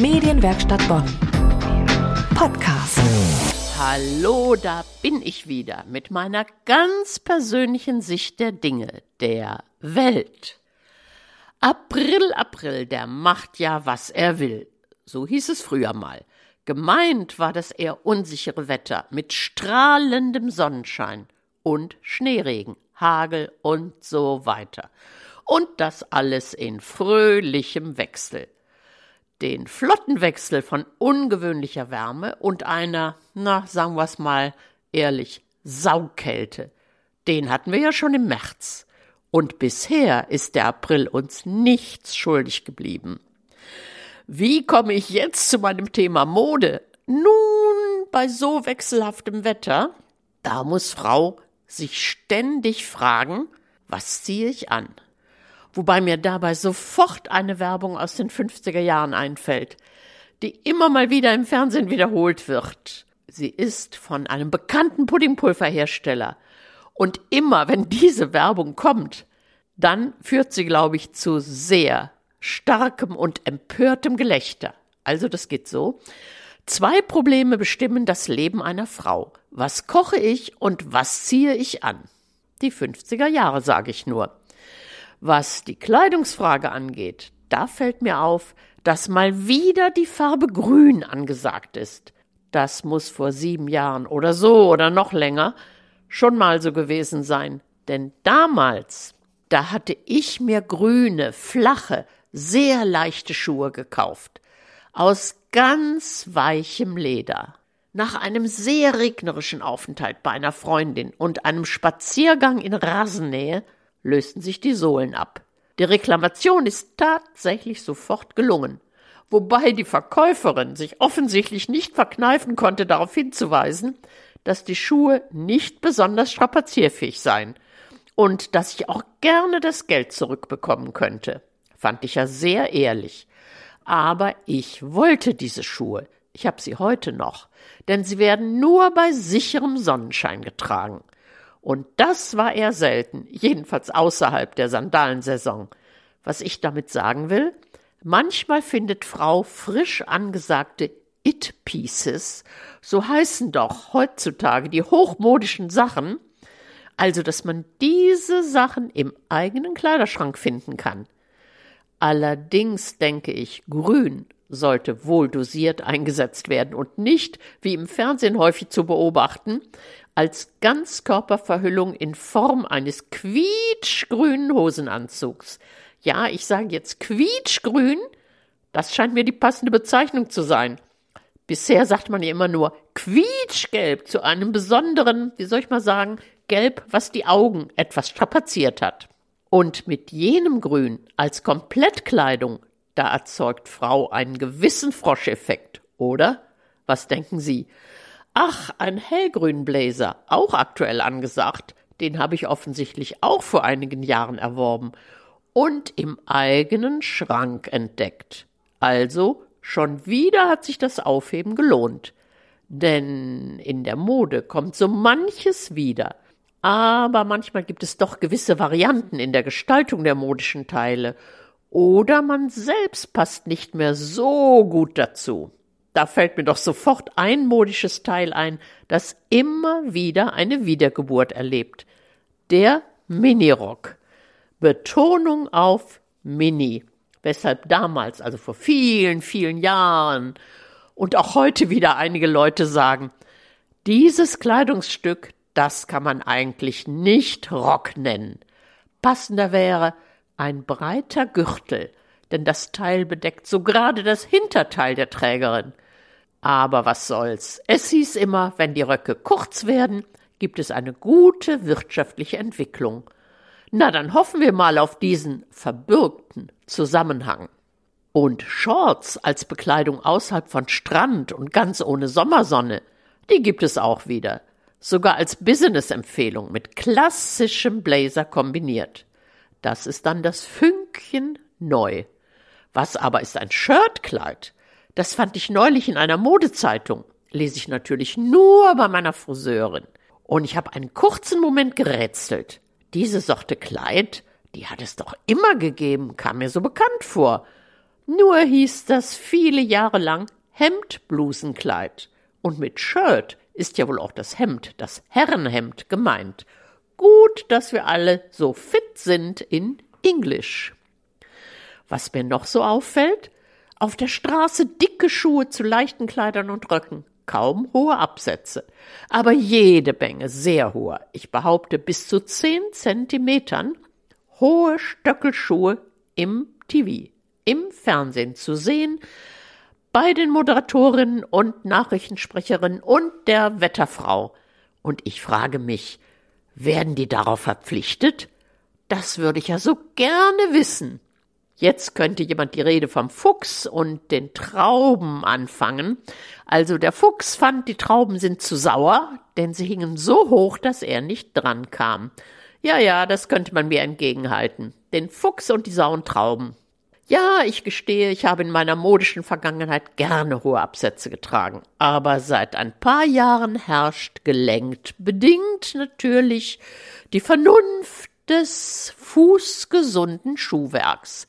Medienwerkstatt Bonn. Podcast. Hallo, da bin ich wieder mit meiner ganz persönlichen Sicht der Dinge, der Welt. April, April, der macht ja, was er will. So hieß es früher mal. Gemeint war das eher unsichere Wetter mit strahlendem Sonnenschein und Schneeregen, Hagel und so weiter. Und das alles in fröhlichem Wechsel. Den Flottenwechsel von ungewöhnlicher Wärme und einer, na, sagen wir's mal ehrlich, Saukälte. Den hatten wir ja schon im März. Und bisher ist der April uns nichts schuldig geblieben. Wie komme ich jetzt zu meinem Thema Mode? Nun, bei so wechselhaftem Wetter, da muss Frau sich ständig fragen, was ziehe ich an? Wobei mir dabei sofort eine Werbung aus den 50er Jahren einfällt, die immer mal wieder im Fernsehen wiederholt wird. Sie ist von einem bekannten Puddingpulverhersteller. Und immer, wenn diese Werbung kommt, dann führt sie, glaube ich, zu sehr starkem und empörtem Gelächter. Also das geht so. Zwei Probleme bestimmen das Leben einer Frau. Was koche ich und was ziehe ich an? Die 50er Jahre, sage ich nur. Was die Kleidungsfrage angeht, da fällt mir auf, dass mal wieder die Farbe Grün angesagt ist. Das muss vor sieben Jahren oder so oder noch länger schon mal so gewesen sein. Denn damals, da hatte ich mir grüne, flache, sehr leichte Schuhe gekauft, aus ganz weichem Leder. Nach einem sehr regnerischen Aufenthalt bei einer Freundin und einem Spaziergang in Rasennähe lösten sich die Sohlen ab. Die Reklamation ist tatsächlich sofort gelungen, wobei die Verkäuferin sich offensichtlich nicht verkneifen konnte, darauf hinzuweisen, dass die Schuhe nicht besonders strapazierfähig seien und dass ich auch gerne das Geld zurückbekommen könnte. Fand ich ja sehr ehrlich. Aber ich wollte diese Schuhe. Ich habe sie heute noch, denn sie werden nur bei sicherem Sonnenschein getragen. Und das war eher selten, jedenfalls außerhalb der Sandalensaison. Was ich damit sagen will, manchmal findet Frau frisch angesagte It-Pieces, so heißen doch heutzutage die hochmodischen Sachen, also dass man diese Sachen im eigenen Kleiderschrank finden kann. Allerdings denke ich, grün sollte wohl dosiert eingesetzt werden und nicht, wie im Fernsehen häufig zu beobachten, als Ganzkörperverhüllung in Form eines quietschgrünen Hosenanzugs. Ja, ich sage jetzt quietschgrün, das scheint mir die passende Bezeichnung zu sein. Bisher sagt man ja immer nur quietschgelb zu einem besonderen, wie soll ich mal sagen, Gelb, was die Augen etwas strapaziert hat. Und mit jenem Grün als Komplettkleidung, da erzeugt Frau einen gewissen Froscheffekt, oder? Was denken Sie? Ach, ein hellgrünen Blazer, auch aktuell angesagt. Den habe ich offensichtlich auch vor einigen Jahren erworben und im eigenen Schrank entdeckt. Also, schon wieder hat sich das Aufheben gelohnt. Denn in der Mode kommt so manches wieder aber manchmal gibt es doch gewisse Varianten in der Gestaltung der modischen Teile, oder man selbst passt nicht mehr so gut dazu. Da fällt mir doch sofort ein modisches Teil ein, das immer wieder eine Wiedergeburt erlebt. Der Minirock. Betonung auf Mini. Weshalb damals, also vor vielen, vielen Jahren und auch heute wieder einige Leute sagen, dieses Kleidungsstück, das kann man eigentlich nicht Rock nennen. Passender wäre ein breiter Gürtel, denn das Teil bedeckt so gerade das Hinterteil der Trägerin. Aber was soll's? Es hieß immer, wenn die Röcke kurz werden, gibt es eine gute wirtschaftliche Entwicklung. Na, dann hoffen wir mal auf diesen verbürgten Zusammenhang. Und Shorts als Bekleidung außerhalb von Strand und ganz ohne Sommersonne, die gibt es auch wieder sogar als Business-Empfehlung mit klassischem Blazer kombiniert. Das ist dann das Fünkchen neu. Was aber ist ein Shirtkleid? Das fand ich neulich in einer Modezeitung. Lese ich natürlich nur bei meiner Friseurin. Und ich habe einen kurzen Moment gerätselt. Diese Sorte Kleid, die hat es doch immer gegeben, kam mir so bekannt vor. Nur hieß das viele Jahre lang Hemdblusenkleid. Und mit Shirt ist ja wohl auch das Hemd, das Herrenhemd gemeint. Gut, dass wir alle so fit sind in Englisch. Was mir noch so auffällt, auf der Straße dicke Schuhe zu leichten Kleidern und Röcken, kaum hohe Absätze, aber jede Menge sehr hohe, ich behaupte bis zu zehn Zentimetern, hohe Stöckelschuhe im TV, im Fernsehen zu sehen, bei den Moderatorinnen und Nachrichtensprecherinnen und der Wetterfrau. Und ich frage mich, werden die darauf verpflichtet? Das würde ich ja so gerne wissen. Jetzt könnte jemand die Rede vom Fuchs und den Trauben anfangen. Also der Fuchs fand, die Trauben sind zu sauer, denn sie hingen so hoch, dass er nicht dran kam. Ja, ja, das könnte man mir entgegenhalten. Den Fuchs und die sauen Trauben. Ja, ich gestehe, ich habe in meiner modischen Vergangenheit gerne hohe Absätze getragen, aber seit ein paar Jahren herrscht gelenkt, bedingt natürlich die Vernunft des fußgesunden Schuhwerks.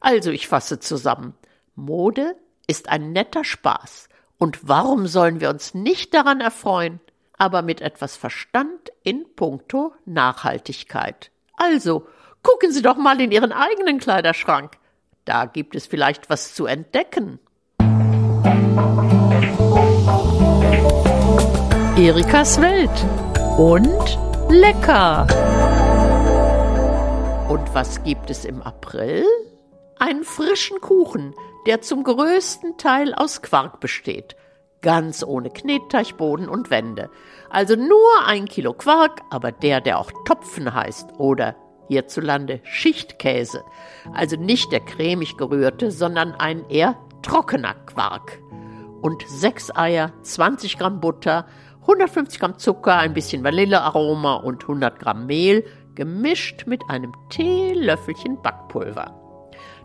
Also ich fasse zusammen. Mode ist ein netter Spaß. Und warum sollen wir uns nicht daran erfreuen, aber mit etwas Verstand in puncto Nachhaltigkeit? Also, gucken Sie doch mal in Ihren eigenen Kleiderschrank. Da gibt es vielleicht was zu entdecken. Erikas Welt und lecker. Und was gibt es im April? Einen frischen Kuchen, der zum größten Teil aus Quark besteht. Ganz ohne Knetteichboden und Wände. Also nur ein Kilo Quark, aber der, der auch Topfen heißt oder hierzulande Schichtkäse. Also nicht der cremig gerührte, sondern ein eher trockener Quark. Und sechs Eier, 20 Gramm Butter, 150 Gramm Zucker, ein bisschen Vanillearoma und 100 Gramm Mehl, gemischt mit einem Teelöffelchen Backpulver.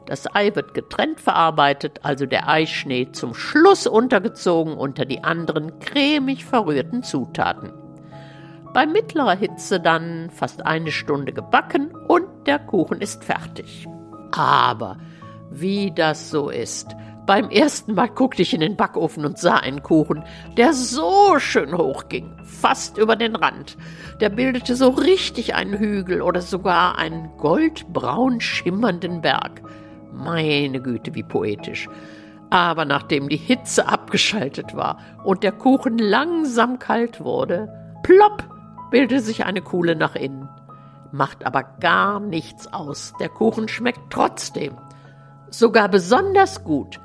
Das Ei wird getrennt verarbeitet, also der Eischnee zum Schluss untergezogen unter die anderen cremig verrührten Zutaten. Bei mittlerer Hitze dann fast eine Stunde gebacken und der Kuchen ist fertig. Aber wie das so ist, beim ersten Mal guckte ich in den Backofen und sah einen Kuchen, der so schön hoch ging, fast über den Rand. Der bildete so richtig einen Hügel oder sogar einen goldbraun schimmernden Berg. Meine Güte, wie poetisch. Aber nachdem die Hitze abgeschaltet war und der Kuchen langsam kalt wurde, plopp, bildete sich eine Kuhle nach innen. Macht aber gar nichts aus. Der Kuchen schmeckt trotzdem. Sogar besonders gut.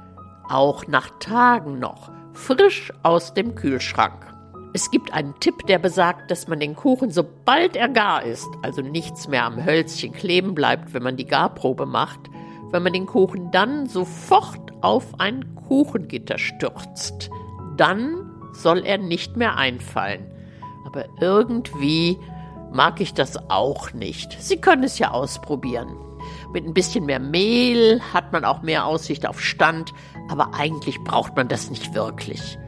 Auch nach Tagen noch. Frisch aus dem Kühlschrank. Es gibt einen Tipp, der besagt, dass man den Kuchen, sobald er gar ist, also nichts mehr am Hölzchen kleben bleibt, wenn man die Garprobe macht, wenn man den Kuchen dann sofort auf ein Kuchengitter stürzt. Dann soll er nicht mehr einfallen aber irgendwie mag ich das auch nicht. Sie können es ja ausprobieren. Mit ein bisschen mehr Mehl hat man auch mehr Aussicht auf Stand, aber eigentlich braucht man das nicht wirklich.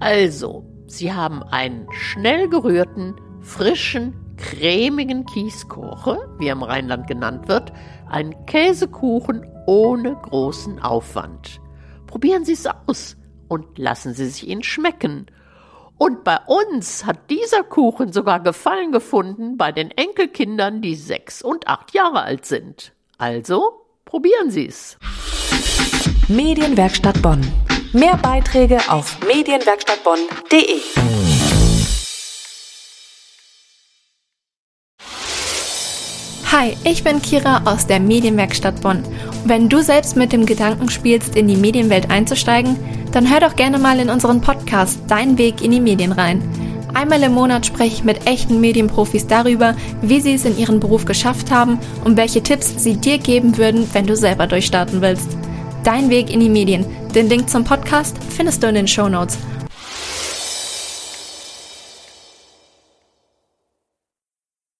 Also, Sie haben einen schnell gerührten, frischen, cremigen Kieskuchen, wie er im Rheinland genannt wird, einen Käsekuchen ohne großen Aufwand. Probieren Sie es aus und lassen Sie sich ihn schmecken und bei uns hat dieser Kuchen sogar Gefallen gefunden bei den Enkelkindern, die sechs und acht Jahre alt sind. Also probieren Sie es. Medienwerkstatt Bonn. Mehr Beiträge auf medienwerkstattbonn.de. Hi, ich bin Kira aus der Medienwerkstatt Bonn. wenn du selbst mit dem Gedanken spielst, in die Medienwelt einzusteigen, dann hör doch gerne mal in unseren Podcast Dein Weg in die Medien rein. Einmal im Monat spreche ich mit echten Medienprofis darüber, wie sie es in ihrem Beruf geschafft haben und welche Tipps sie dir geben würden, wenn du selber durchstarten willst. Dein Weg in die Medien. Den Link zum Podcast findest du in den Show Notes.